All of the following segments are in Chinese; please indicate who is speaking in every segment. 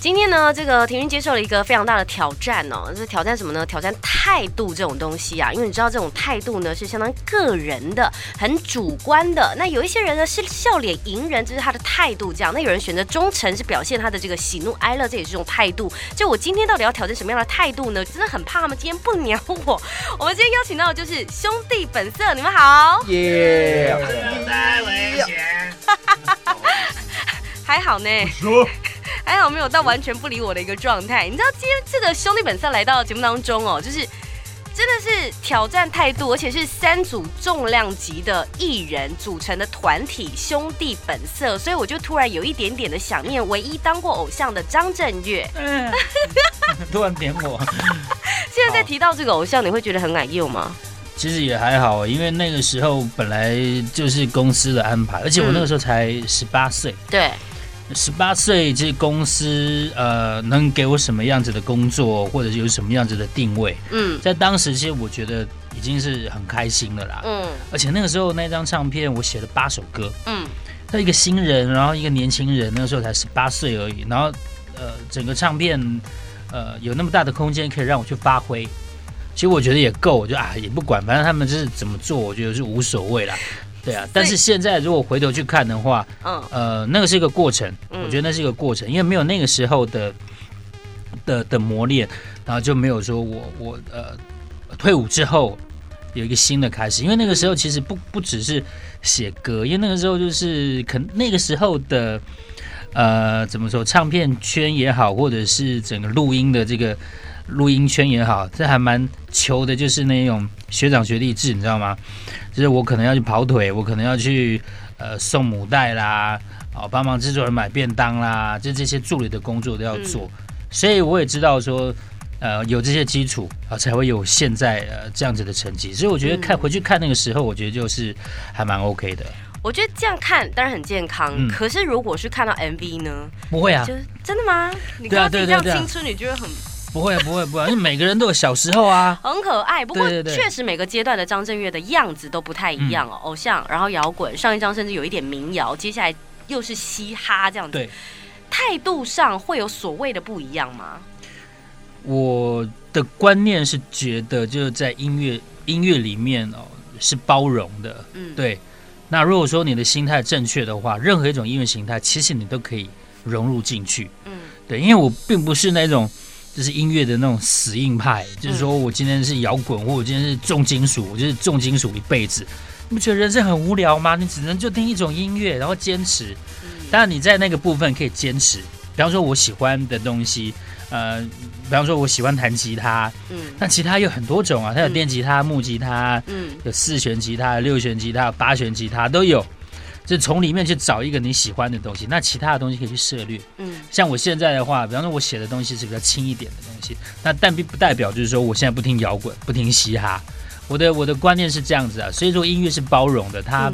Speaker 1: 今天呢，这个婷云接受了一个非常大的挑战哦，是挑战什么呢？挑战态度这种东西啊，因为你知道这种态度呢是相当个人的，很主观的。那有一些人呢是笑脸迎人，这是他的态度，这样。那有人选择忠诚，是表现他的这个喜怒哀乐，这也是一种态度。就我今天到底要挑战什么样的态度呢？真的很怕他们今天不鸟我。我们今天邀请到的就是兄弟本色，你们好。耶。在危险。还好呢。还好没有到完全不理我的一个状态。你知道今天这个兄弟本色来到节目当中哦，就是真的是挑战态度，而且是三组重量级的艺人组成的团体兄弟本色，所以我就突然有一点点的想念唯一当过偶像的张震岳。嗯，
Speaker 2: 突然点我。
Speaker 1: 现在在提到这个偶像，你会觉得很矮幼吗？
Speaker 2: 其实也还好，因为那个时候本来就是公司的安排，而且我那个时候才十八岁。
Speaker 1: 对。
Speaker 2: 十八岁，这公司呃，能给我什么样子的工作，或者是有什么样子的定位？嗯，在当时其实我觉得已经是很开心了啦。嗯，而且那个时候那张唱片我写了八首歌。嗯，他一个新人，然后一个年轻人，那个时候才十八岁而已。然后呃，整个唱片呃有那么大的空间可以让我去发挥，其实我觉得也够，我就啊也不管，反正他们就是怎么做，我觉得是无所谓啦。对啊，但是现在如果回头去看的话，嗯，呃，那个是一个过程，我觉得那是一个过程，因为没有那个时候的的的磨练，然后就没有说我我呃退伍之后有一个新的开始，因为那个时候其实不不只是写歌，因为那个时候就是可那个时候的呃怎么说，唱片圈也好，或者是整个录音的这个录音圈也好，这还蛮求的，就是那种学长学弟制，你知道吗？就是我可能要去跑腿，我可能要去呃送母带啦，哦帮忙制作人买便当啦，就这些助理的工作都要做，嗯、所以我也知道说，呃有这些基础啊，才会有现在呃这样子的成绩。所以我觉得看、嗯、回去看那个时候，我觉得就是还蛮 OK 的。
Speaker 1: 我觉得这样看当然很健康，嗯、可是如果是看到 MV 呢？
Speaker 2: 不会啊，
Speaker 1: 就是真的吗？你看到自己这样青春，你觉得很？
Speaker 2: 不会不会不会，因为每个人都有小时候啊，
Speaker 1: 很可爱。不过确实每个阶段的张震岳的样子都不太一样哦。偶像，然后摇滚，上一张甚至有一点民谣，接下来又是嘻哈这样子。对，态度上会有所谓的不一样吗？
Speaker 2: 我的观念是觉得就是在音乐音乐里面哦是包容的。嗯，对。那如果说你的心态正确的话，任何一种音乐形态其实你都可以融入进去。嗯，对，因为我并不是那种。就是音乐的那种死硬派，就是说我今天是摇滚，或我今天是重金属，我就是重金属一辈子。你不觉得人生很无聊吗？你只能就听一种音乐，然后坚持。当然你在那个部分可以坚持，比方说我喜欢的东西，呃，比方说我喜欢弹吉他，嗯，那吉他有很多种啊，它有电吉他、木吉他，嗯，有四弦吉他、六弦吉他、八弦吉他都有。就从里面去找一个你喜欢的东西，那其他的东西可以去涉略。嗯，像我现在的话，比方说我写的东西是比较轻一点的东西，那但并不代表就是说我现在不听摇滚，不听嘻哈。我的我的观念是这样子啊，所以说音乐是包容的，它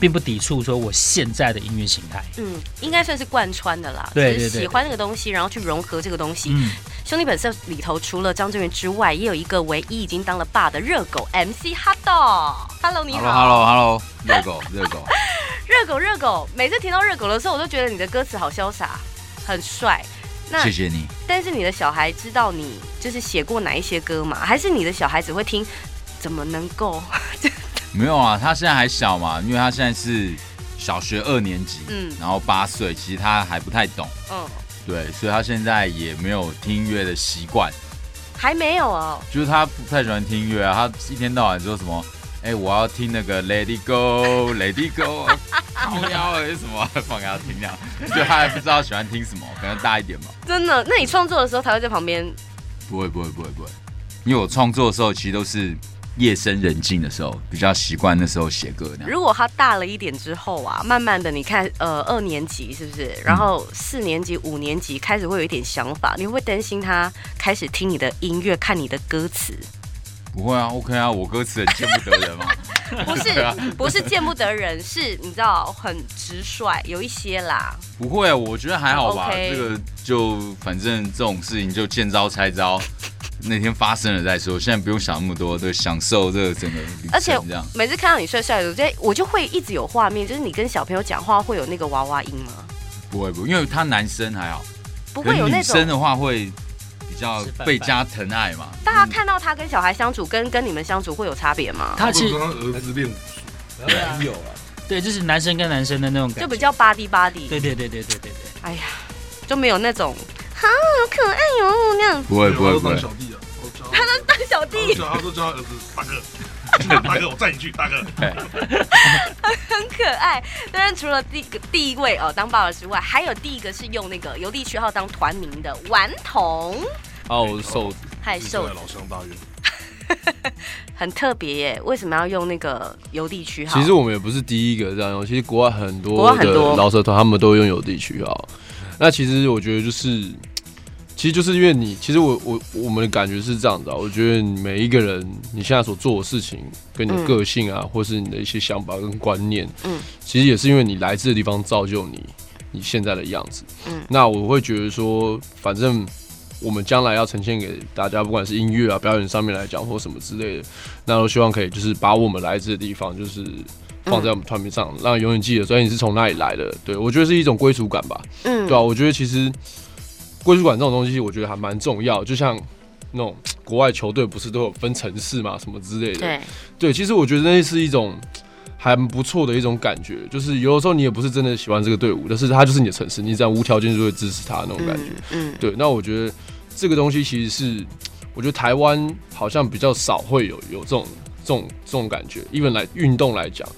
Speaker 2: 并不抵触说我现在的音乐形态。
Speaker 1: 嗯，应该算是贯穿的啦。
Speaker 2: 对对对，
Speaker 1: 喜欢那个东西，然后去融合这个东西。嗯，兄弟本色里头除了张震岳之外，也有一个唯一已经当了爸的热狗 MC Hotdog。Hello，你好。
Speaker 3: Hello，Hello，Hello，热狗，热狗。
Speaker 1: 热狗，热狗，每次听到热狗的时候，我都觉得你的歌词好潇洒，很帅。那
Speaker 3: 谢谢你。
Speaker 1: 但是你的小孩知道你就是写过哪一些歌吗？还是你的小孩只会听？怎么能够？
Speaker 3: 没有啊，他现在还小嘛，因为他现在是小学二年级，嗯，然后八岁，其实他还不太懂，嗯，对，所以他现在也没有听音乐的习惯，
Speaker 1: 还没有哦。
Speaker 3: 就是他不太喜欢听音乐啊，他一天到晚说什么？哎、欸，我要听那个 Let It Go，Let It Go，好妖还是什么？放给他听这样，就他还不知道喜欢听什么，可能大一点嘛。
Speaker 1: 真的？那你创作的时候，他会在旁边？
Speaker 3: 不会，不会，不会，不会。因为我创作的时候，其实都是夜深人静的时候，比较习惯那时候写歌。
Speaker 1: 如果他大了一点之后啊，慢慢的，你看，呃，二年级是不是？然后四年级、五年级开始会有一点想法，你会担心他开始听你的音乐、看你的歌词？
Speaker 3: 不会啊，OK 啊，我歌词很见不得人嘛。
Speaker 1: 不是不是见不得人，是你知道很直率，有一些啦。
Speaker 3: 不会，我觉得还好吧。Okay. 这个就反正这种事情就见招拆招，那天发生了再说。现在不用想那么多，对，享受这个整个。
Speaker 1: 而且每次看到你帅帅的，我觉得我就会一直有画面，就是你跟小朋友讲话会有那个娃娃音吗？
Speaker 3: 不会不会，因为他男生还好，
Speaker 1: 不会有那
Speaker 3: 种女生的话会。比较倍加疼爱嘛？
Speaker 1: 大家看到他跟小孩相处，跟跟你们相处会有差别吗？
Speaker 4: 他是儿子练武术，没有啊。
Speaker 2: 对，就是男生跟男生的那种感觉，
Speaker 1: 就比较巴蒂巴蒂。
Speaker 2: 对对对对对对对。
Speaker 1: 哎呀，就没有那种，好可爱哟那样。
Speaker 3: 不会不会不会。
Speaker 1: 他能当小弟。
Speaker 4: 他都叫他儿子大哥，大哥我载你去，大哥。
Speaker 1: 很可爱。当然，除了第第一位哦当爸爸之外，还有第一个是用那个邮递区号当团名的顽童。
Speaker 5: 哦，我是瘦子，
Speaker 1: 太瘦
Speaker 4: 了，老乡大院，
Speaker 1: 很特别耶。为什么要用那个邮递区号？
Speaker 5: 其实我们也不是第一个这样用，其实国外很多的老舌团他们都用邮递区号。那其实我觉得就是，其实就是因为你，其实我我我们的感觉是这样的。我觉得你每一个人你现在所做的事情，跟你的个性啊，嗯、或是你的一些想法跟观念，嗯，其实也是因为你来自的地方造就你你现在的样子。嗯，那我会觉得说，反正。我们将来要呈现给大家，不管是音乐啊、表演上面来讲，或什么之类的，那都希望可以就是把我们来自的地方，就是放在我们团名上，让永远记得，所以你是从哪里来的。对，我觉得是一种归属感吧。嗯，对啊，我觉得其实归属感这种东西，我觉得还蛮重要。就像那种国外球队不是都有分城市嘛，什么之类的。对，对，其实我觉得那是一种还不错的一种感觉。就是有的时候你也不是真的喜欢这个队伍，但是他就是你的城市，你这样无条件就会支持他那种感觉。嗯，对。那我觉得。这个东西其实是，我觉得台湾好像比较少会有有这种这种这种感觉。因为来运动来讲，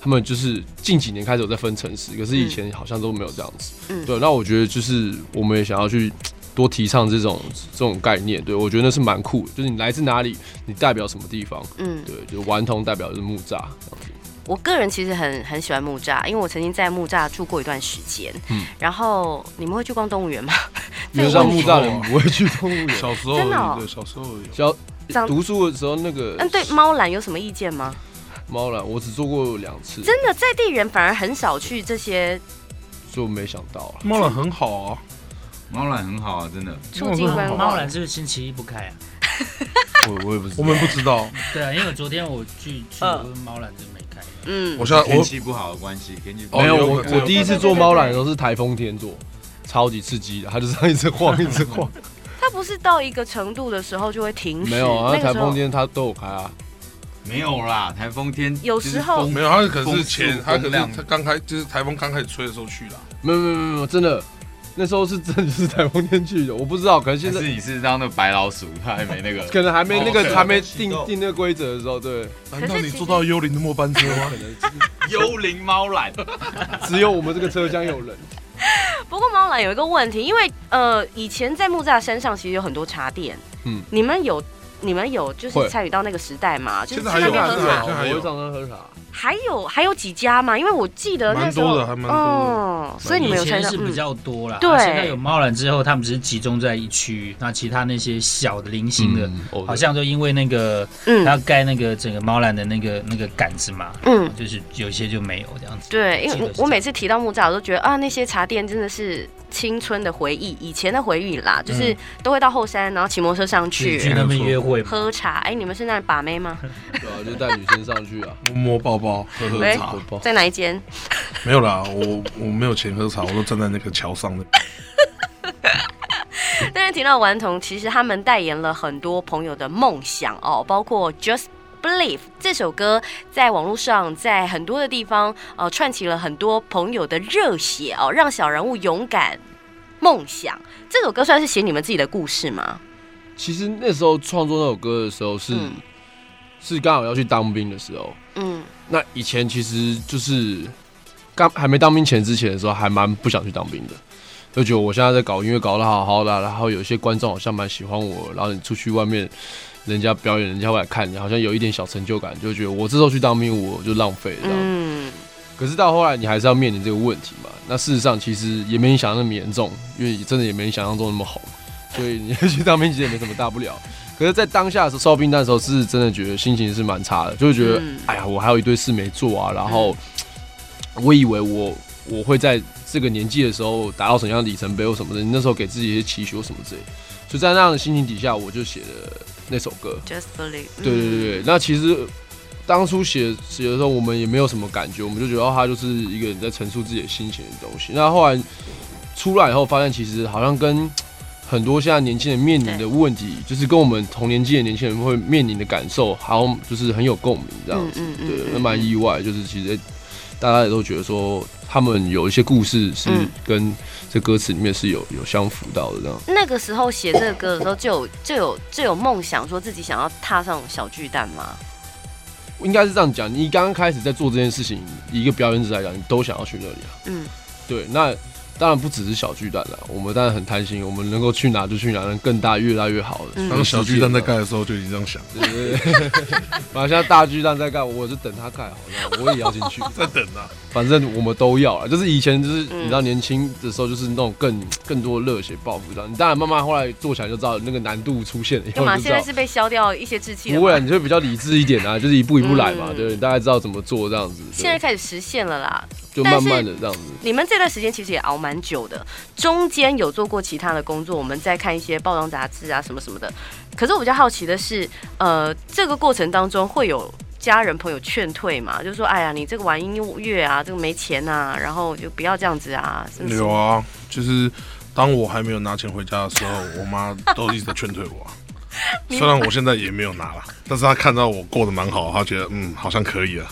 Speaker 5: 他们就是近几年开始有在分城市，可是以前好像都没有这样子。嗯，对。那我觉得就是我们也想要去多提倡这种这种概念。对，我觉得那是蛮酷的，就是你来自哪里，你代表什么地方。嗯，对，就顽童代表的是木栅。
Speaker 1: 我个人其实很很喜欢木栅，因为我曾经在木栅住过一段时间。嗯，然后你们会去逛动物园吗？
Speaker 5: 因为像木栅人不会去动物园。
Speaker 4: 小时候真的、哦，小时候
Speaker 5: 小读书的时候那个。
Speaker 1: 嗯，对，猫缆有什么意见吗？
Speaker 5: 猫缆我只做过两次。
Speaker 1: 真的，在地人反而很少去这些。
Speaker 5: 就没想到了，
Speaker 4: 猫缆很好啊，
Speaker 3: 猫缆很好啊，真的。
Speaker 1: 促进观光。
Speaker 2: 猫缆是不是星期一不开啊？
Speaker 5: 我我也不知道，
Speaker 4: 我们不知道。
Speaker 2: 对啊，因为昨天我去去猫缆就没开。
Speaker 3: 嗯，我现在天气不好的关系，天气
Speaker 5: 没有我我第一次坐猫缆的时候是台风天坐。超级刺激的，它就是一直晃，一直晃。
Speaker 1: 它不是到一个程度的时候就会停止？
Speaker 5: 没有啊，台风天它都有开啊。
Speaker 3: 没有啦，台风天
Speaker 1: 有时候
Speaker 4: 没有，他可能是前，他可能他刚开就是台风刚开始吹的时候去了。
Speaker 5: 没有没有没有，真的那时候是真的是台风天去的，我不知道，可能现在
Speaker 3: 是你是当那个白老鼠，他还没那个，
Speaker 5: 可能还没那个还没定定那个规则的时候，对。
Speaker 4: 难道你坐到幽灵的末班车吗？
Speaker 3: 幽灵猫缆，
Speaker 5: 只有我们这个车厢有人。
Speaker 1: 不过猫缆有一个问题，因为呃，以前在木栅山上其实有很多茶店，嗯，你们有你们有就是参与到那个时代吗？就是在那边喝茶，
Speaker 5: 我常常喝茶。
Speaker 1: 还有还有几家嘛？因为我记得那时候，嗯，所以你们有
Speaker 2: 以前是比较多啦。对，现在有猫缆之后，他们只是集中在一区，那其他那些小的零星的，好像就因为那个，嗯，他要盖那个整个猫缆的那个那个杆子嘛，嗯，就是有些就没有这样子。
Speaker 1: 对，因为我每次提到木栅，我都觉得啊，那些茶店真的是。青春的回忆，以前的回忆啦，就是都会到后山，然后骑摩托车上去，
Speaker 2: 去那边约会，
Speaker 1: 喝茶。哎，你们是那把妹吗？
Speaker 5: 对啊，就带女生上去啊，
Speaker 4: 摸摸抱抱，喝喝茶。
Speaker 1: 在哪一间？
Speaker 4: 没有啦，我我没有钱喝茶，我都站在那个桥上的。
Speaker 1: 但是提到顽童，其实他们代言了很多朋友的梦想哦，包括 Just。Believe 这首歌在网络上，在很多的地方，呃，串起了很多朋友的热血哦，让小人物勇敢梦想。这首歌算是写你们自己的故事吗？
Speaker 5: 其实那时候创作那首歌的时候是，是、嗯、是刚好要去当兵的时候。嗯，那以前其实就是刚还没当兵前之前的时候，还蛮不想去当兵的，就觉得我现在在搞音乐搞得好好的，然后有些观众好像蛮喜欢我，然后你出去外面。人家表演，人家会来看你，好像有一点小成就感，就觉得我这时候去当兵，我就浪费了。嗯。可是到后来，你还是要面临这个问题嘛。那事实上，其实也没你想象那么严重，因为真的也没你想象中那么红。所以你去当兵其实也没什么大不了。可是，在当下的时候，烧冰蛋的时候，是真的觉得心情是蛮差的，就会觉得，嗯、哎呀，我还有一堆事没做啊。然后，我以为我我会在这个年纪的时候达到什么样的里程碑或什么的。你那时候给自己一些期许或什么之类，就在那样的心情底下，我就写了那首歌。
Speaker 1: Just believe。
Speaker 5: 对对对对，那其实当初写写的时候，我们也没有什么感觉，我们就觉得他就是一个人在陈述自己的心情的东西。那后来出来以后，发现其实好像跟。很多现在年轻人面临的问题，就是跟我们同年纪的年轻人会面临的感受，好像就是很有共鸣这样子。对，那蛮意外，就是其实大家也都觉得说，他们有一些故事是跟这歌词里面是有有相符到的这样。
Speaker 1: 那个时候写这个歌的时候，就有就有就有梦想，说自己想要踏上小巨蛋吗？
Speaker 5: 应该是这样讲。你刚刚开始在做这件事情，一个表演者来讲，你都想要去那里啊。嗯，对，那。当然不只是小巨蛋了，我们当然很贪心，我们能够去哪就去哪，能更大越大越好的。
Speaker 4: 当小巨蛋在盖的时候就已经这样想，对对对。
Speaker 5: 反正现在大巨蛋在盖，我就等它盖好了，我也要进去，
Speaker 4: 在等啊。
Speaker 5: 反正我们都要啊，就是以前就是你知道年轻的时候就是那种更更多热血抱负这样。你当然慢慢后来做起来就知道那个难度出现了。干嘛？
Speaker 1: 现在是被消掉一些志气？
Speaker 5: 不会啊，你就比较理智一点啊，就是一步一步来嘛，对，大概知道怎么做这样子。
Speaker 1: 现在开始实现了啦。
Speaker 5: 就慢慢的这样子。
Speaker 1: 你们这段时间其实也熬蛮久的，中间有做过其他的工作，我们在看一些报章杂志啊什么什么的。可是我比较好奇的是，呃，这个过程当中会有家人朋友劝退嘛？就说，哎呀，你这个玩音乐啊，这个没钱啊，然后就不要这样子啊。是是
Speaker 4: 有啊，就是当我还没有拿钱回家的时候，我妈都一直在劝退我。虽然我现在也没有拿了，但是她看到我过得蛮好，她觉得嗯，好像可以了。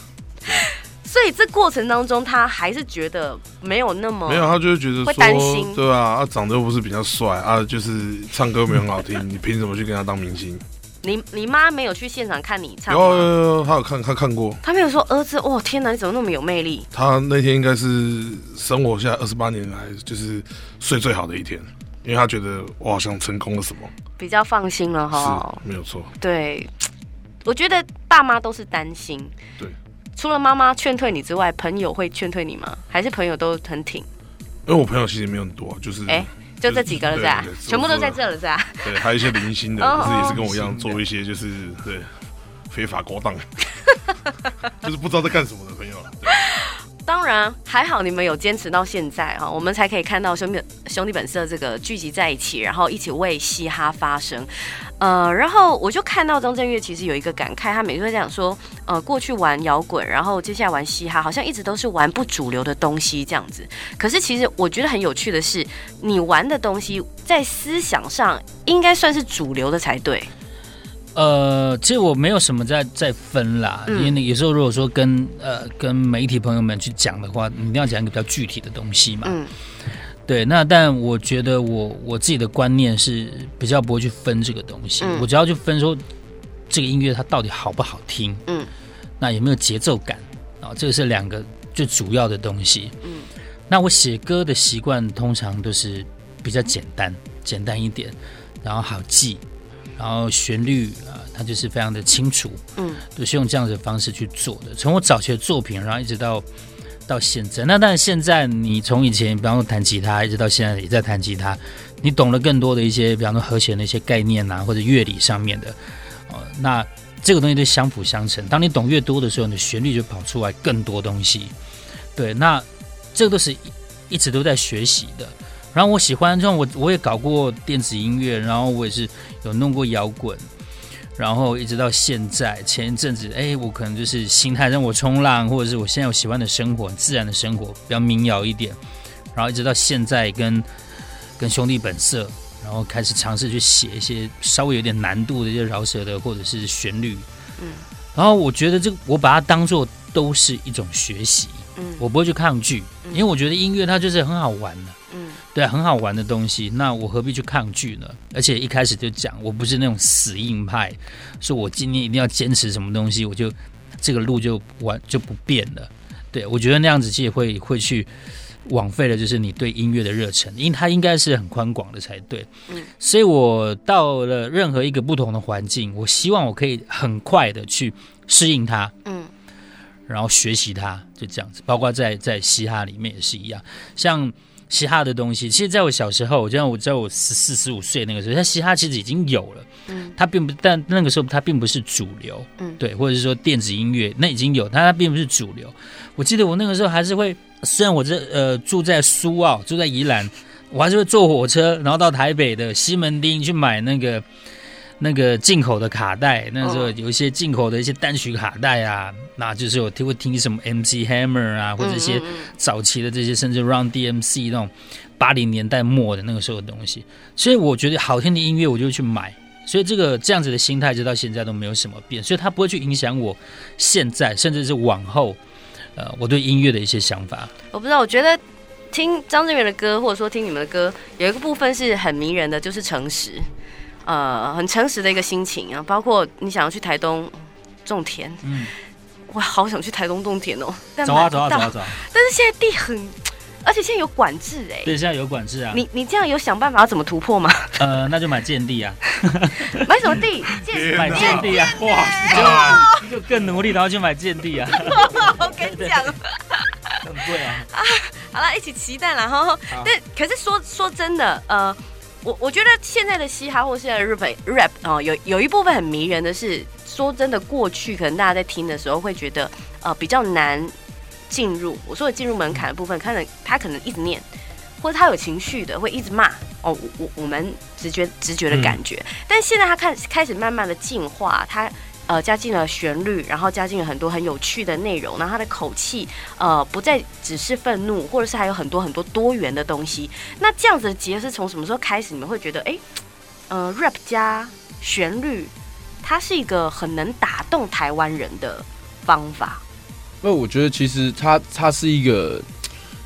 Speaker 1: 所以这过程当中，他还是觉得没有那么
Speaker 4: 没有，他就是觉得
Speaker 1: 会担心，
Speaker 4: 对啊，他长得又不是比较帅啊，就是唱歌没有很好听，你凭什么去跟他当明星？
Speaker 1: 你你妈没有去现场看你唱？
Speaker 4: 有有有，他有看，她看过。
Speaker 1: 她没有说儿子，哇，天哪，你怎么那么有魅力？
Speaker 4: 他那天应该是生活下二十八年来就是睡最好的一天，因为他觉得我好像成功了什么，
Speaker 1: 比较放心了哈。
Speaker 4: 是，没有错。
Speaker 1: 对，我觉得爸妈都是担心。
Speaker 4: 对。
Speaker 1: 除了妈妈劝退你之外，朋友会劝退你吗？还是朋友都很挺？
Speaker 4: 因为我朋友其实没有很多，就是哎，
Speaker 1: 就这几个了是吧？全部都在这了是吧？
Speaker 4: 对，还有一些零星的，可是也是跟我一样做一些就是对非法勾当，就是不知道在干什么的朋友。
Speaker 1: 当然还好，你们有坚持到现在啊，我们才可以看到兄弟兄弟本色这个聚集在一起，然后一起为嘻哈发声。呃，然后我就看到张震岳其实有一个感慨，他每次在讲说，呃，过去玩摇滚，然后接下来玩嘻哈，好像一直都是玩不主流的东西这样子。可是其实我觉得很有趣的是，你玩的东西在思想上应该算是主流的才对。
Speaker 2: 呃，其实我没有什么在在分啦，嗯、因为有时候如果说跟呃跟媒体朋友们去讲的话，你一定要讲一个比较具体的东西嘛。嗯对，那但我觉得我我自己的观念是比较不会去分这个东西，嗯、我只要去分说这个音乐它到底好不好听，嗯，那有没有节奏感啊？这个是两个最主要的东西。嗯，那我写歌的习惯通常都是比较简单，简单一点，然后好记，然后旋律啊，它就是非常的清楚，嗯，都是用这样子的方式去做的。从我早期的作品，然后一直到。到现在，那但是现在你从以前，比方说弹吉他，一直到现在也在弹吉他，你懂了更多的一些，比方说和弦的一些概念啊，或者乐理上面的，呃，那这个东西都相辅相成。当你懂越多的时候，你的旋律就跑出来更多东西。对，那这个都是一直都在学习的。然后我喜欢，像我我也搞过电子音乐，然后我也是有弄过摇滚。然后一直到现在，前一阵子，哎，我可能就是心态让我冲浪，或者是我现在有喜欢的生活，自然的生活，比较民谣一点。然后一直到现在跟，跟跟兄弟本色，然后开始尝试去写一些稍微有点难度的一些饶舌的或者是旋律。嗯。然后我觉得这个，我把它当做都是一种学习。嗯。我不会去抗拒，因为我觉得音乐它就是很好玩的。对，很好玩的东西，那我何必去抗拒呢？而且一开始就讲，我不是那种死硬派，说我今天一定要坚持什么东西，我就这个路就完就不变了。对，我觉得那样子其实会会去枉费了，就是你对音乐的热忱，因为它应该是很宽广的才对。嗯，所以我到了任何一个不同的环境，我希望我可以很快的去适应它，嗯，然后学习它，就这样子。包括在在嘻哈里面也是一样，像。嘻哈的东西。其实在我小时候，我就像我在我十四十五岁那个时候，它嘻哈其实已经有了，嗯，它并不，但那个时候它并不是主流，嗯，对，或者是说电子音乐那已经有，但它并不是主流。我记得我那个时候还是会，虽然我这呃住在苏澳，住在宜兰，我还是会坐火车，然后到台北的西门町去买那个。那个进口的卡带，那时候有一些进口的一些单曲卡带啊，那就是我听会听什么 MC Hammer 啊，或者一些早期的这些，甚至 Run DMC 那种八零年代末的那个时候的东西。所以我觉得好听的音乐我就去买，所以这个这样子的心态直到现在都没有什么变，所以它不会去影响我现在甚至是往后，呃，我对音乐的一些想法。
Speaker 1: 我不知道，我觉得听张震岳的歌，或者说听你们的歌，有一个部分是很迷人的，就是诚实。呃，很诚实的一个心情啊，包括你想要去台东种田，嗯，我好想去台东种田哦，但
Speaker 2: 走啊走啊走啊走啊！
Speaker 1: 但是现在地很，而且现在有管制哎，
Speaker 2: 对，现在有管制啊。
Speaker 1: 你你这样有想办法要怎么突破吗？
Speaker 2: 呃，那就买建地啊，
Speaker 1: 买什么地？
Speaker 2: 建买建地啊！哇，就就更努力，然后去买建地啊！
Speaker 1: 我跟你讲，
Speaker 2: 很贵啊！啊，
Speaker 1: 好了，一起期待了哈。但可是说说真的，呃。我我觉得现在的嘻哈或现在的日本 rap 哦，有有一部分很迷人的是，说真的，过去可能大家在听的时候会觉得呃比较难进入。我说的进入门槛的部分，可能他可能一直念，或者他有情绪的会一直骂哦。我我我们直觉直觉的感觉，嗯、但现在他开开始慢慢的进化，他。呃，加进了旋律，然后加进了很多很有趣的内容，然后他的口气，呃，不再只是愤怒，或者是还有很多很多多元的东西。那这样子的结是从什么时候开始？你们会觉得，哎，呃，rap 加旋律，它是一个很能打动台湾人的方法。
Speaker 5: 那我觉得其实它它是一个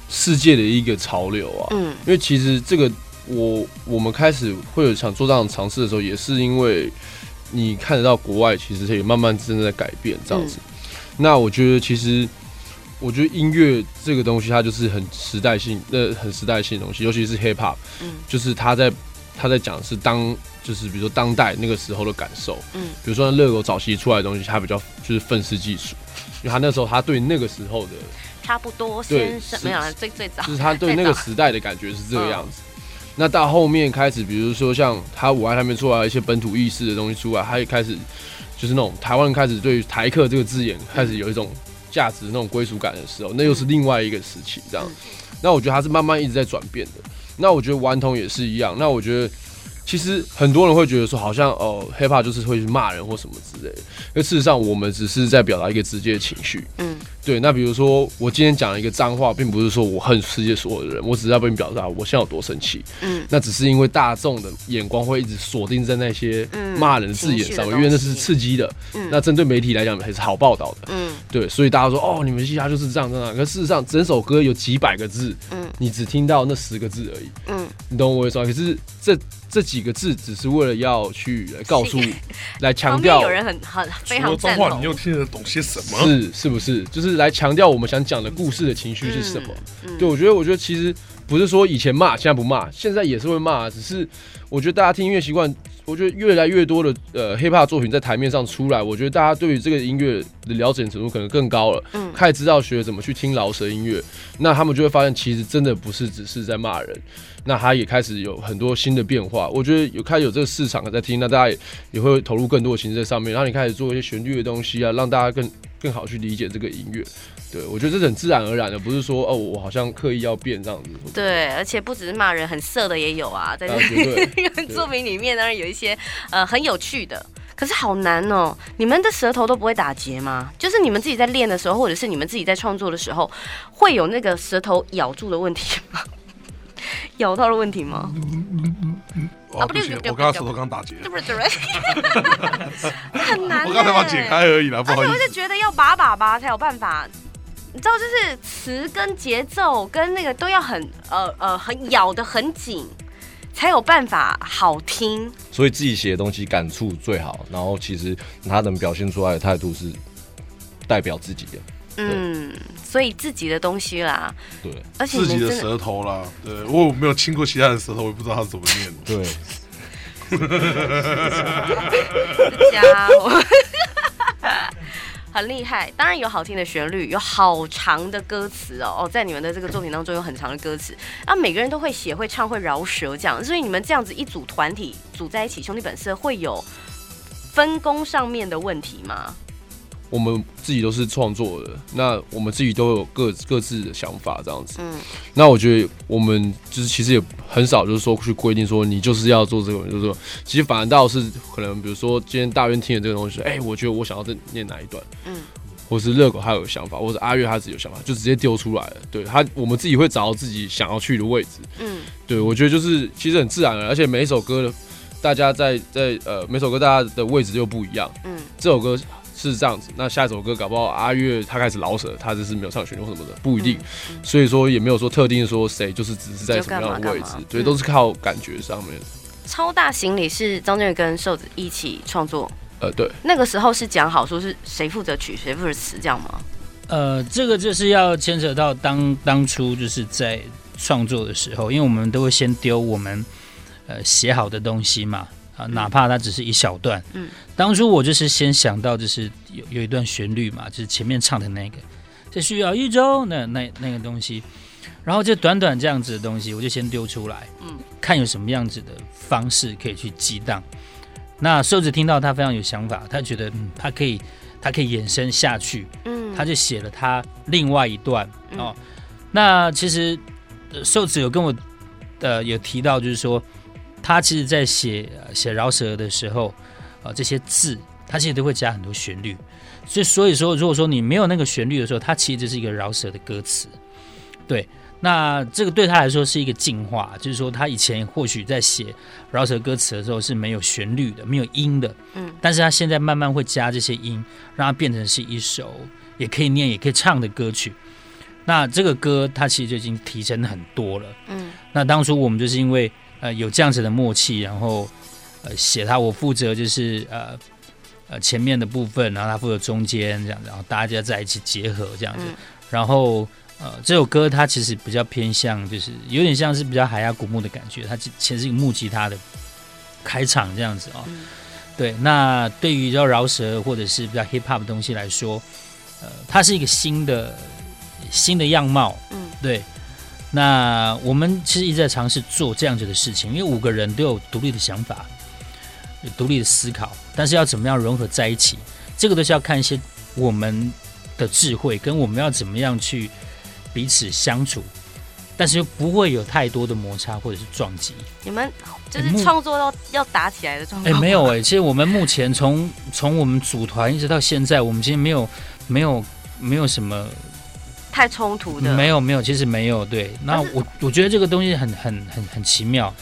Speaker 5: 世界的一个潮流啊。嗯，因为其实这个我我们开始会有想做这样的尝试的时候，也是因为。你看得到国外其实也慢慢正在改变这样子，嗯、那我觉得其实，我觉得音乐这个东西它就是很时代性，呃，很时代性的东西，尤其是 hip hop，嗯，就是他在他在讲的是当就是比如说当代那个时候的感受，嗯，比如说热狗早期出来的东西，它比较就是愤世嫉俗，因为他那时候他对那个时候的
Speaker 1: 差不多先生没有了最最早，
Speaker 5: 就是他对那个时代的感觉是这个样子。那到后面开始，比如说像他我爱台面出来一些本土意识的东西出来，他也开始就是那种台湾开始对台客这个字眼开始有一种价值那种归属感的时候，那又是另外一个时期这样。那我觉得他是慢慢一直在转变的。那我觉得顽童也是一样。那我觉得。其实很多人会觉得说，好像哦，hiphop 就是会去骂人或什么之类的。那事实上，我们只是在表达一个直接的情绪。嗯，对。那比如说，我今天讲了一个脏话，并不是说我恨世界所有的人，我只是要被你表达我现在有多生气。嗯，那只是因为大众的眼光会一直锁定在那些骂人的字眼上面，因为那是刺激的。嗯，那针对媒体来讲还是好报道的。嗯，对。所以大家说，哦，你们嘻哈就是这样这样。可事实上，整首歌有几百个字，嗯，你只听到那十个字而已。嗯，你懂我意思吗？可是这。这几个字只是为了要去告诉，来 强调。
Speaker 1: 有人很很非常赞同。
Speaker 4: 你又听得懂些什么？
Speaker 5: 是是不是？就是来强调我们想讲的故事的情绪是什么？嗯嗯、对，我觉得，我觉得其实不是说以前骂，现在不骂，现在也是会骂，只是我觉得大家听音乐习惯。我觉得越来越多的呃 hiphop 作品在台面上出来，我觉得大家对于这个音乐的了解程度可能更高了，嗯，开始知道学怎么去听饶舌音乐，那他们就会发现其实真的不是只是在骂人，那他也开始有很多新的变化。我觉得有开始有这个市场在听，那大家也也会投入更多的心思在上面，然后你开始做一些旋律的东西啊，让大家更更好去理解这个音乐。对，我觉得这是很自然而然的，不是说哦，我好像刻意要变这样子。
Speaker 1: 对，而且不只是骂人，很色的也有啊，在这个 作品里面当然有一些呃很有趣的，可是好难哦。你们的舌头都不会打结吗？就是你们自己在练的时候，或者是你们自己在创作的时候，会有那个舌头咬住的问题吗？咬到了问题吗？
Speaker 4: 啊，不行，我刚刚舌头刚打结，
Speaker 1: 对不对？很难，
Speaker 4: 我刚才把解开而已啦，不好意思。
Speaker 1: 我就觉得要把把把才有办法。你知道，就是词跟节奏跟那个都要很呃呃很咬得很紧，才有办法好听。
Speaker 6: 所以自己写的东西感触最好，然后其实他能表现出来的态度是代表自己的。
Speaker 1: 嗯，所以自己的东西啦，
Speaker 6: 对，
Speaker 1: 而且
Speaker 4: 自己的舌头啦，对，我没有亲过其他人的舌头，我也不知道他怎么念的。
Speaker 6: 对，
Speaker 1: 家伙。很厉害，当然有好听的旋律，有好长的歌词哦哦，在你们的这个作品当中有很长的歌词，啊，每个人都会写、会唱、会饶舌这样，所以你们这样子一组团体组在一起，兄弟本色会有分工上面的问题吗？
Speaker 5: 我们自己都是创作的，那我们自己都有各各自的想法，这样子。嗯，那我觉得我们就是其实也很少，就是说去规定说你就是要做这个，就是说，其实反而倒是可能，比如说今天大渊听的这个东西，哎、欸，我觉得我想要再念哪一段，嗯，或是热狗他有想法，或者阿月他自己有想法，就直接丢出来了。对他，我们自己会找到自己想要去的位置。嗯，对，我觉得就是其实很自然的，而且每一首歌的大家在在呃每首歌大家的位置又不一样。嗯，这首歌。是这样子，那下一首歌搞不好阿月他开始老舍，他就是没有上旋律或什么的，不一定，嗯嗯、所以说也没有说特定说谁就是只是在什么样的位置，对，都是靠感觉上面。
Speaker 1: 超大行李是张震岳跟瘦子一起创作，
Speaker 5: 呃，对，
Speaker 1: 那个时候是讲好说是谁负责曲，谁负责词，这样吗？
Speaker 2: 呃，这个就是要牵扯到当当初就是在创作的时候，因为我们都会先丢我们呃写好的东西嘛。啊，哪怕它只是一小段。嗯，当初我就是先想到，就是有有一段旋律嘛，就是前面唱的那个，这需要一周，那那那个东西，然后就短短这样子的东西，我就先丢出来，嗯，看有什么样子的方式可以去激荡。那瘦子听到他非常有想法，他觉得嗯，他可以，他可以延伸下去，嗯，他就写了他另外一段哦。那其实瘦子有跟我呃有提到，就是说。他其实，在写写饶舌的时候，啊，这些字他其实都会加很多旋律，所以所以说，如果说你没有那个旋律的时候，它其实就是一个饶舌的歌词。对，那这个对他来说是一个进化，就是说他以前或许在写饶舌歌词的时候是没有旋律的，没有音的，嗯，但是他现在慢慢会加这些音，让它变成是一首也可以念也可以唱的歌曲。那这个歌它其实就已经提升很多了，嗯，那当初我们就是因为。呃，有这样子的默契，然后呃写他，我负责就是呃呃前面的部分，然后他负责中间这样子，然后大家在一起结合这样子，嗯、然后呃这首歌它其实比较偏向，就是有点像是比较海牙古墓的感觉，它其实是一个木吉他的开场这样子哦。嗯、对，那对于要饶舌或者是比较 hip hop 的东西来说，呃，它是一个新的新的样貌，嗯，对。那我们其实一直在尝试做这样子的事情，因为五个人都有独立的想法，有独立的思考，但是要怎么样融合在一起，这个都是要看一些我们的智慧，跟我们要怎么样去彼此相处，但是又不会有太多的摩擦或者是撞击。
Speaker 1: 你们就是创作到要打起来的状况？
Speaker 2: 哎，没有哎，其实我们目前从从我们组团一直到现在，我们其实没有没有没有什么。
Speaker 1: 太冲突的，
Speaker 2: 没有没有，其实没有。对，那我我觉得这个东西很很很很奇妙，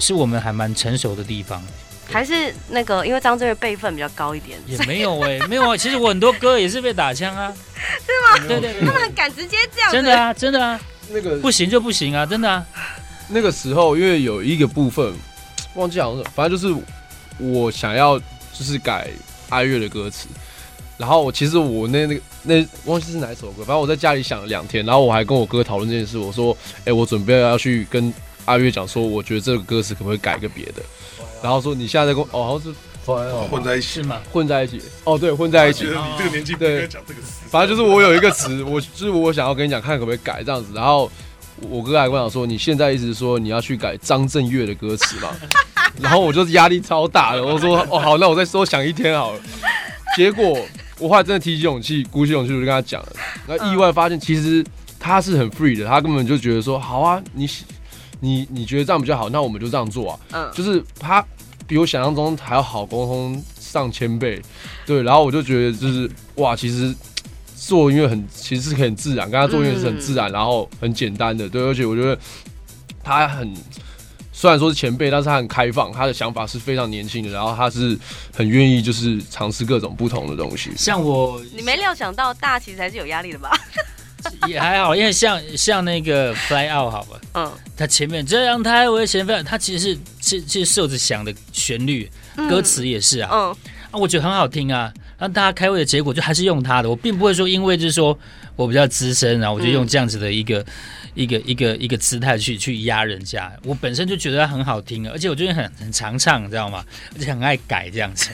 Speaker 2: 是我们还蛮成熟的地方。
Speaker 1: 还是那个，因为张震岳辈分比较高一点，
Speaker 2: 也没有哎、欸，没有啊。其实我很多歌也是被打枪啊，
Speaker 1: 是吗？
Speaker 2: 对对对，
Speaker 1: 他们很敢直接这样，
Speaker 2: 真的啊，真的啊，那个不行就不行啊，真的啊。
Speaker 5: 那个时候，因为有一个部分忘记讲了，反正就是我想要就是改阿月的歌词。然后我其实我那那个那忘记是哪一首歌，反正我在家里想了两天，然后我还跟我哥讨论这件事。我说：“哎，我准备要去跟阿月讲说，我觉得这个歌词可不可以改个别的？”然后说：“你现在在跟我哦，好像是
Speaker 4: 混在一起
Speaker 2: 吗？
Speaker 5: 混在一起哦，对，混在一起。
Speaker 4: 觉得你这个年纪不应该讲这个词。
Speaker 5: 反正就是我有一个词，我就是我想要跟你讲，看可不可以改这样子。然后我哥还跟我讲说：你现在一直说你要去改张震岳的歌词嘛？然后我就是压力超大的。我说：哦，好，那我再多想一天好了。结果。我后来真的提起勇气，鼓起勇气，我就跟他讲了。那意外发现，其实他是很 free 的，他根本就觉得说，好啊，你你你觉得这样比较好，那我们就这样做啊。嗯，就是他比我想象中还要好沟通上千倍。对，然后我就觉得就是哇，其实做音乐很，其实是很自然，跟他做音乐是很自然，然后很简单的。对，而且我觉得他很。虽然说是前辈，但是他很开放，他的想法是非常年轻的，然后他是很愿意就是尝试各种不同的东西。
Speaker 2: 像我，
Speaker 1: 你没料想到大其实还是有压力的吧？
Speaker 2: 也还好，因为像像那个 Fly Out 好吧，嗯，他前面这样太危险，非常他其实是是是瘦子想的旋律，歌词也是啊，嗯，啊，我觉得很好听啊。让大家开会的结果就还是用他的，我并不会说因为就是说我比较资深，然后我就用这样子的一个、嗯、一个一个一个姿态去去压人家。我本身就觉得他很好听，而且我最近很很常唱，你知道吗？而且很爱改这样子，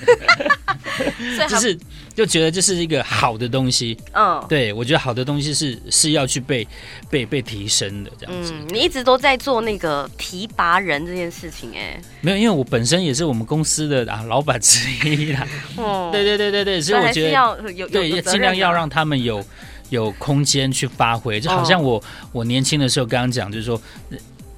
Speaker 2: 就是就觉得这是一个好的东西。嗯，对，我觉得好的东西是是要去被被被提升的这样子。
Speaker 1: 嗯，你一直都在做那个提拔人这件事情，哎，
Speaker 2: 没有，因为我本身也是我们公司的啊老板之一啦。哦，对对对对对。所以我觉得要有对，也尽量要让他们有有空间去发挥。就好像我我年轻的时候刚刚讲，就是说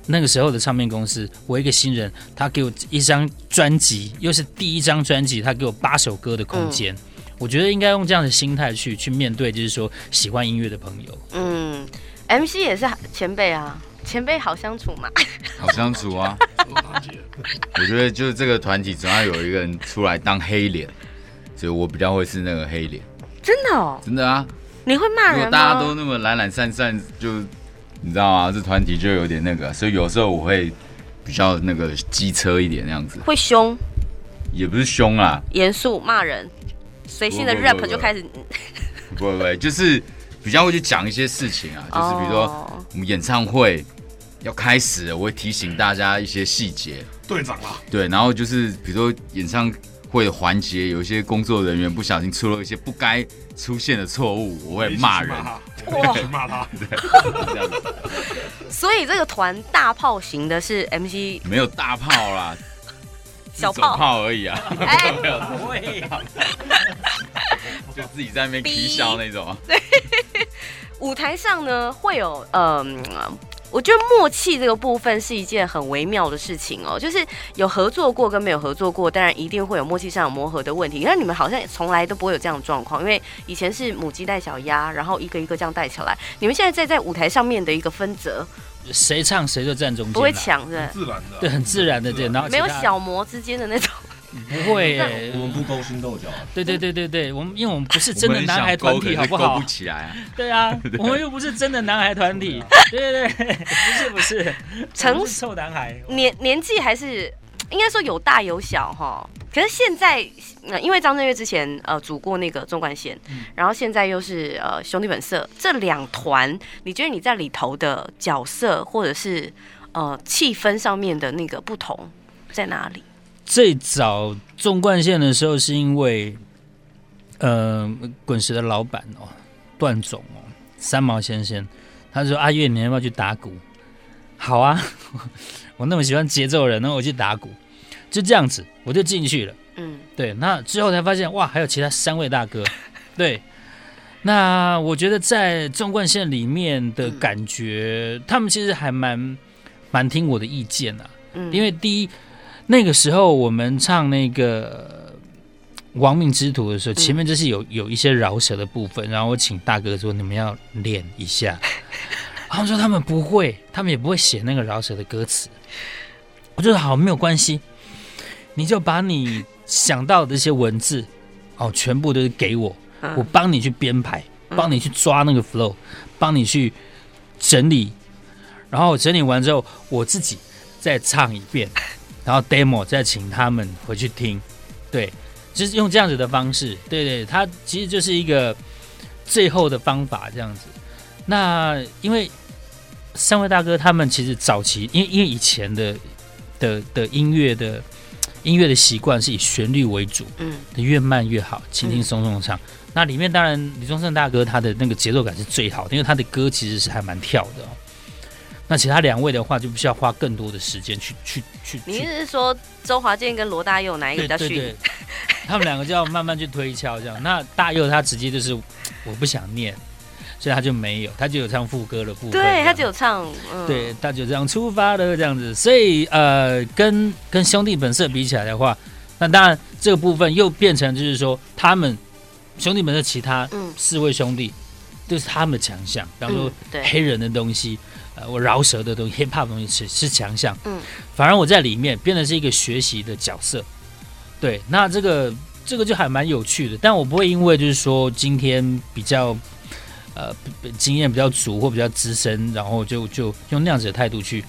Speaker 2: 那个时候的唱片公司，我一个新人，他给我一张专辑，又是第一张专辑，他给我八首歌的空间。我觉得应该用这样的心态去去面对，就是说喜欢音乐的朋友。
Speaker 1: 嗯，MC 也是前辈啊，前辈好相处嘛，
Speaker 3: 好相处啊。我觉得就是这个团体总要有一个人出来当黑脸。所以我比较会是那个黑脸，
Speaker 1: 真的哦，
Speaker 3: 真的啊！
Speaker 1: 你会骂人吗？如果
Speaker 3: 大家都那么懒懒散散，就你知道吗？这团体就有点那个，所以有时候我会比较那个机车一点那样子，
Speaker 1: 会凶，
Speaker 3: 也不是凶啊，
Speaker 1: 严肃骂人，随性的 rap 就开始，
Speaker 3: 不不不，就是比较会去讲一些事情啊，就是比如说我们演唱会要开始了，我会提醒大家一些细节，
Speaker 4: 队长啦，
Speaker 3: 对，然后就是比如说演唱。会的环节，有一些工作人员不小心出了一些不该出现的错误，我会骂人，
Speaker 4: 我会骂他，对，
Speaker 1: 这样子。所以这个团大炮型的是 MC，
Speaker 3: 没有大炮啦，
Speaker 1: 小炮
Speaker 3: 炮。而已啊，哎，不会，就自己在那边踢笑那种。
Speaker 1: 对，舞台上呢会有嗯。我觉得默契这个部分是一件很微妙的事情哦，就是有合作过跟没有合作过，当然一定会有默契上有磨合的问题。因为你们好像从来都不会有这样的状况，因为以前是母鸡带小鸭，然后一个一个这样带起来。你们现在在在舞台上面的一个分责，
Speaker 2: 谁唱谁就站中间，
Speaker 1: 不会抢的，
Speaker 4: 自然的，
Speaker 2: 对，很自然的，对，然后
Speaker 1: 没有小模之间的那种。
Speaker 2: 不会耶，
Speaker 6: 我们不勾心斗角。
Speaker 2: 对对对对对，我们因为我们不是真的男孩团体，好不好？
Speaker 3: 勾不起来啊。
Speaker 2: 对啊，我们又不是真的男孩团体。对对对，不是不是，成熟男孩。
Speaker 1: 年年纪还是应该说有大有小哈。可是现在，因为张震岳之前呃组过那个纵贯线，然后现在又是呃兄弟本色这两团，你觉得你在里头的角色或者是呃气氛上面的那个不同在哪里？
Speaker 2: 最早纵贯线的时候，是因为，呃，滚石的老板哦，段总哦，三毛先生，他说：“阿月，你要不要去打鼓？”好啊，我那么喜欢节奏的人，那我去打鼓，就这样子，我就进去了。嗯，对。那之后才发现，哇，还有其他三位大哥。对，那我觉得在纵贯线里面的感觉，嗯、他们其实还蛮蛮听我的意见啊。嗯，因为第一。那个时候我们唱那个《亡命之徒》的时候，前面就是有有一些饶舌的部分，然后我请大哥说你们要练一下，他们说他们不会，他们也不会写那个饶舌的歌词。我就说好，没有关系，你就把你想到的这些文字哦，全部都是给我，我帮你去编排，帮你去抓那个 flow，帮你去整理，然后整理完之后，我自己再唱一遍。然后 demo 再请他们回去听，对，就是用这样子的方式，对对，他其实就是一个最后的方法这样子。那因为三位大哥他们其实早期，因为因为以前的的的音乐的音乐的习惯是以旋律为主，嗯，越慢越好，轻轻松松唱。嗯、那里面当然李宗盛大哥他的那个节奏感是最好的，因为他的歌其实是还蛮跳的。那其他两位的话，就必须要花更多的时间去去去。
Speaker 1: 你意思是说周华健跟罗大佑哪一个比较逊？
Speaker 2: 对对对，他们两个就要慢慢去推敲这样。那大佑他直接就是我不想念，所以他就没有，他就有唱副歌的部分。
Speaker 1: 对，他就有唱，
Speaker 2: 嗯、对，他就这样出发的这样子。所以呃，跟跟兄弟本色比起来的话，那当然这个部分又变成就是说，他们兄弟本色其他四位兄弟都、嗯、是他们的强项，比方说黑人的东西。呃，我饶舌的东西，hip hop 的东西是是强项，嗯，反而我在里面变成是一个学习的角色，对，那这个这个就还蛮有趣的，但我不会因为就是说今天比较呃经验比较足或比较资深，然后就就用那样子的态度去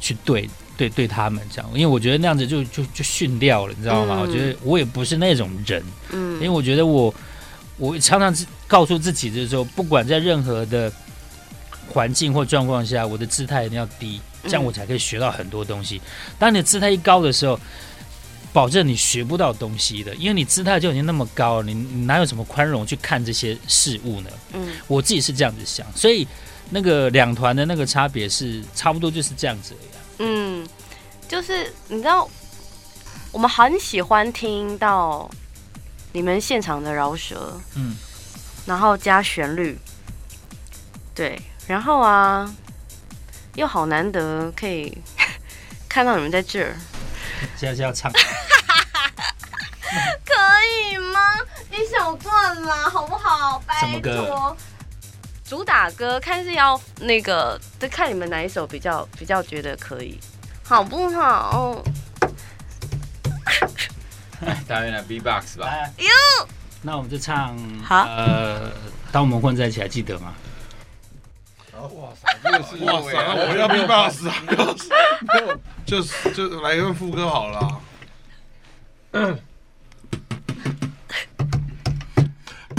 Speaker 2: 去对对对他们这样，因为我觉得那样子就就就训掉了，你知道吗？嗯、我觉得我也不是那种人，嗯，因为我觉得我我常常告诉自己，就是说，不管在任何的环境或状况下，我的姿态一定要低，这样我才可以学到很多东西。当你的姿态一高的时候，保证你学不到东西的，因为你姿态就已经那么高了，你你哪有什么宽容去看这些事物呢？嗯，我自己是这样子想，所以那个两团的那个差别是差不多就是这样子的呀。
Speaker 1: 嗯，就是你知道，我们很喜欢听到你们现场的饶舌，嗯，然后加旋律，对，然后啊，又好难得可以 看到你们在这儿。
Speaker 2: 现在是要唱，可
Speaker 1: 以吗？一小段啦，好不好？拜托。什么歌？主打歌，看是要那个，就看你们哪一首比较比较觉得可以，好不好？
Speaker 3: 大家来 B-box 吧。
Speaker 1: 哟，
Speaker 2: 那我们就唱。
Speaker 1: 好。
Speaker 2: 呃，当我们混在一起，还记得吗？
Speaker 4: 哇塞，这个是哇塞，我们要 B-box 啊！没有，就是就来一个副歌好了。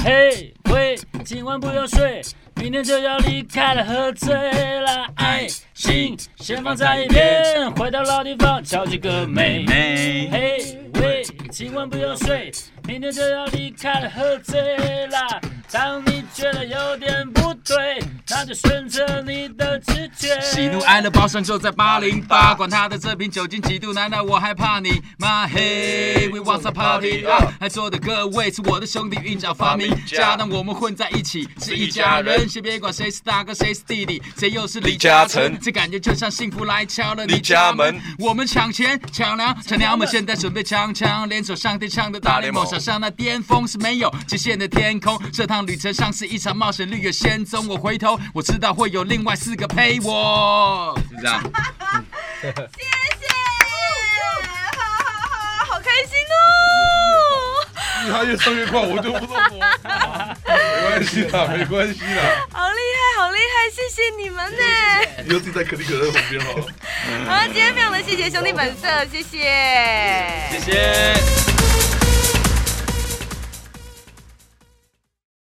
Speaker 2: 嘿，喂，今晚不要睡，明天就要离开了，喝醉了，爱情先放在一边，回到老地方，找几个妹妹。嘿，喂，今晚不要睡，明天就要离开了，喝醉了。当你觉得有点不对，那就顺着你的直觉。喜怒哀乐包厢就在八零八，管他的这瓶酒精几度，难道我害怕你吗？嘿，We want some party 啊！在座的各位是我的兄弟，韵脚发明家，当我们混在一起是一家人。先别管谁是大哥，谁是弟弟，谁又是李嘉诚，这感觉就像幸福来敲了你家门。我们抢钱抢粮，抢娘们现在准备抢枪，联手上天唱的大联盟，想象那巅峰是没有极限的天空，这趟。旅程像是一场冒险，绿野仙踪。我回头，我知道会有另外四个陪我。是这样。谢谢，
Speaker 1: 好好好，好开心哦！
Speaker 4: 他越唱越快，我就不说什么。没关系啦，没关系啦。
Speaker 1: 好厉害，好厉害，谢谢你们呢。
Speaker 4: 以后自己在可立可乐旁边好了。
Speaker 1: 好，今天非常的谢谢兄弟本色，谢谢，
Speaker 3: 谢谢。